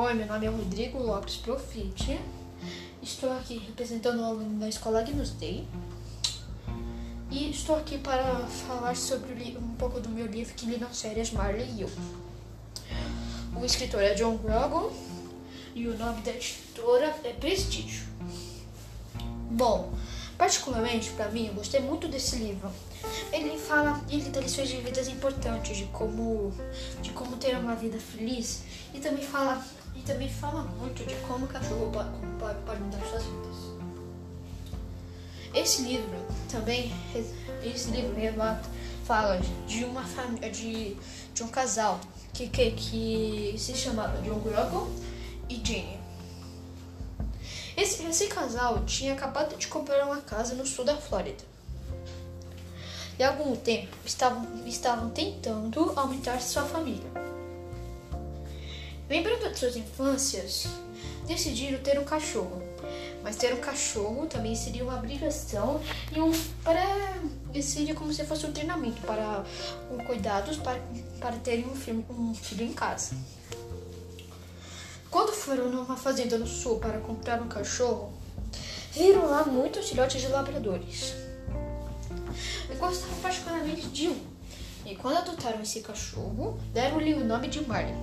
Oi, meu nome é Rodrigo Lopes Profite. Estou aqui representando o aluno da escola Agnus Day. E estou aqui para falar sobre um pouco do meu livro que li nas férias Marley e eu. O escritor é John Grogan e o nome da editora é Prestígio. Bom, particularmente para mim, eu gostei muito desse livro. Ele fala, ele dá lições de vidas importantes de como, de como ter uma vida feliz e também fala, e também fala muito de como o cachorro pode, pode mudar suas vidas. Esse livro também, esse livro relata, fala de uma família, de, de um casal que, que, que se chamava John Grogan e Jane. Esse, esse casal tinha acabado de comprar uma casa no sul da Flórida. E há algum tempo estavam, estavam tentando aumentar sua família. Lembrando de suas infâncias, decidiram ter um cachorro mas ter um cachorro também seria uma obrigação e um para seria como se fosse um treinamento para um cuidados para, para terem um filho, um filho em casa. Quando foram numa fazenda no sul para comprar um cachorro, viram lá muitos filhotes de labradores. E gostavam particularmente de um. E quando adotaram esse cachorro, deram-lhe o nome de Marley.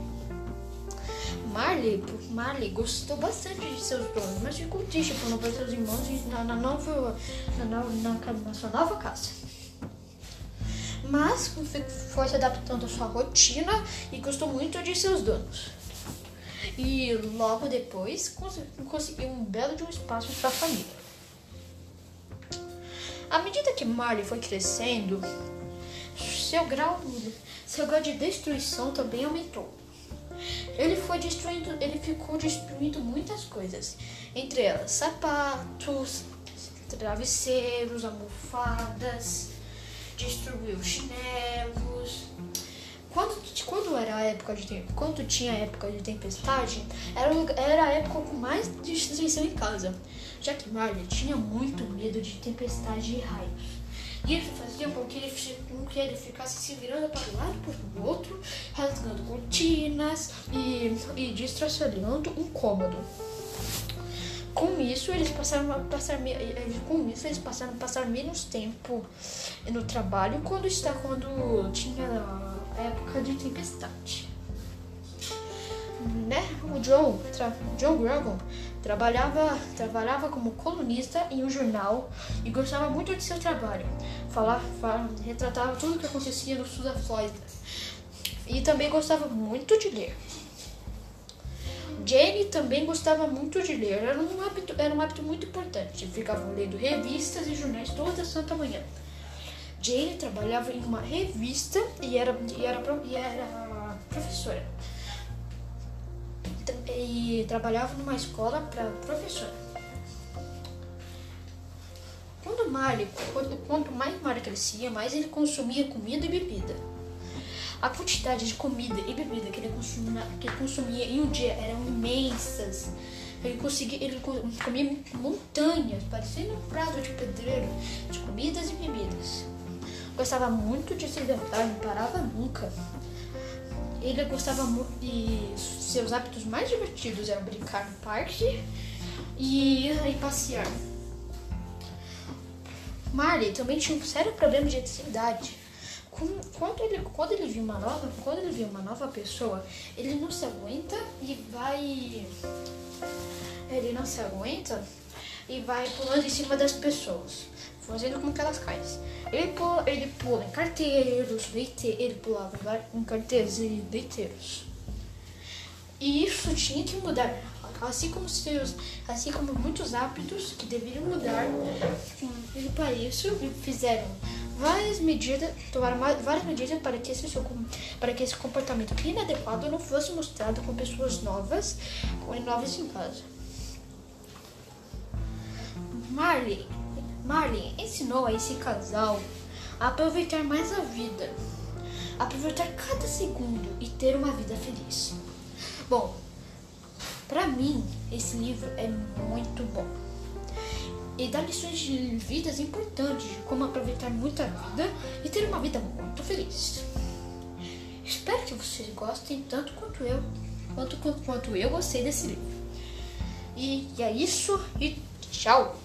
Marley, Marley gostou bastante de seus donos, mas ficou triste por não ver seus irmãos na, na, nova, na, na, na sua nova casa. Mas foi se adaptando à sua rotina e gostou muito de seus donos. E logo depois conseguiu um belo de um espaço para a família. À medida que Marley foi crescendo, seu grau, seu grau de destruição também aumentou. Ele foi destruindo, ele ficou destruindo muitas coisas, entre elas sapatos, travesseiros, almofadas, destruiu chinelos. Quando, quando era a época de quando tinha a época de tempestade, era, era a época com mais destruição em casa, já que Marley tinha muito medo de tempestade e raios. Isso fazia com que ele, com que ele ficasse se virando para um lado para o outro, rasgando cortinas e, e destraçalhando um cômodo. Com isso, eles passaram a passar com isso eles passaram a passar menos tempo no trabalho quando está quando tinha a época de tempestade. Né? O Joe, John Grogan Trabalhava, trabalhava como colunista em um jornal e gostava muito de seu trabalho. Falava, falava, retratava tudo o que acontecia no sul da Flórida. E também gostava muito de ler. Jane também gostava muito de ler. Era um hábito, era um hábito muito importante. Ficava lendo revistas e jornais toda santa manhã. Jane trabalhava em uma revista e era, e era, e era professora e trabalhava numa escola para professor. Quanto mais Mário crescia, mais ele consumia comida e bebida. A quantidade de comida e bebida que ele consumia, que ele consumia em um dia eram imensas. Ele conseguia, ele comia montanhas, parecendo um prato de pedreiro de comidas e bebidas. Gostava muito de se hidratar, não parava nunca. Ele gostava muito de seus hábitos mais divertidos eram brincar no parque e ir passear. Marley também tinha um sério problema de ansiedade. Quando ele, quando ele viu uma nova, quando ele viu uma nova pessoa, ele não se aguenta e vai, ele não se aguenta e vai pulando em cima das pessoas fazendo com que elas caem. Ele pula, ele pula em carteiros, leite, ele pulava em carteiros e leiteiros. E isso tinha que mudar, assim como seus, assim como muitos hábitos que deveriam mudar. E para isso fizeram várias medidas, tomaram várias medidas para que esse para que esse comportamento inadequado não fosse mostrado com pessoas novas, com novas em casa. Marley Marlin ensinou a esse casal a aproveitar mais a vida, aproveitar cada segundo e ter uma vida feliz. Bom, para mim esse livro é muito bom e dá lições de vidas importantes como aproveitar muito a vida e ter uma vida muito feliz. Espero que vocês gostem tanto quanto eu. quanto, quanto eu gostei desse livro. E, e é isso, e tchau!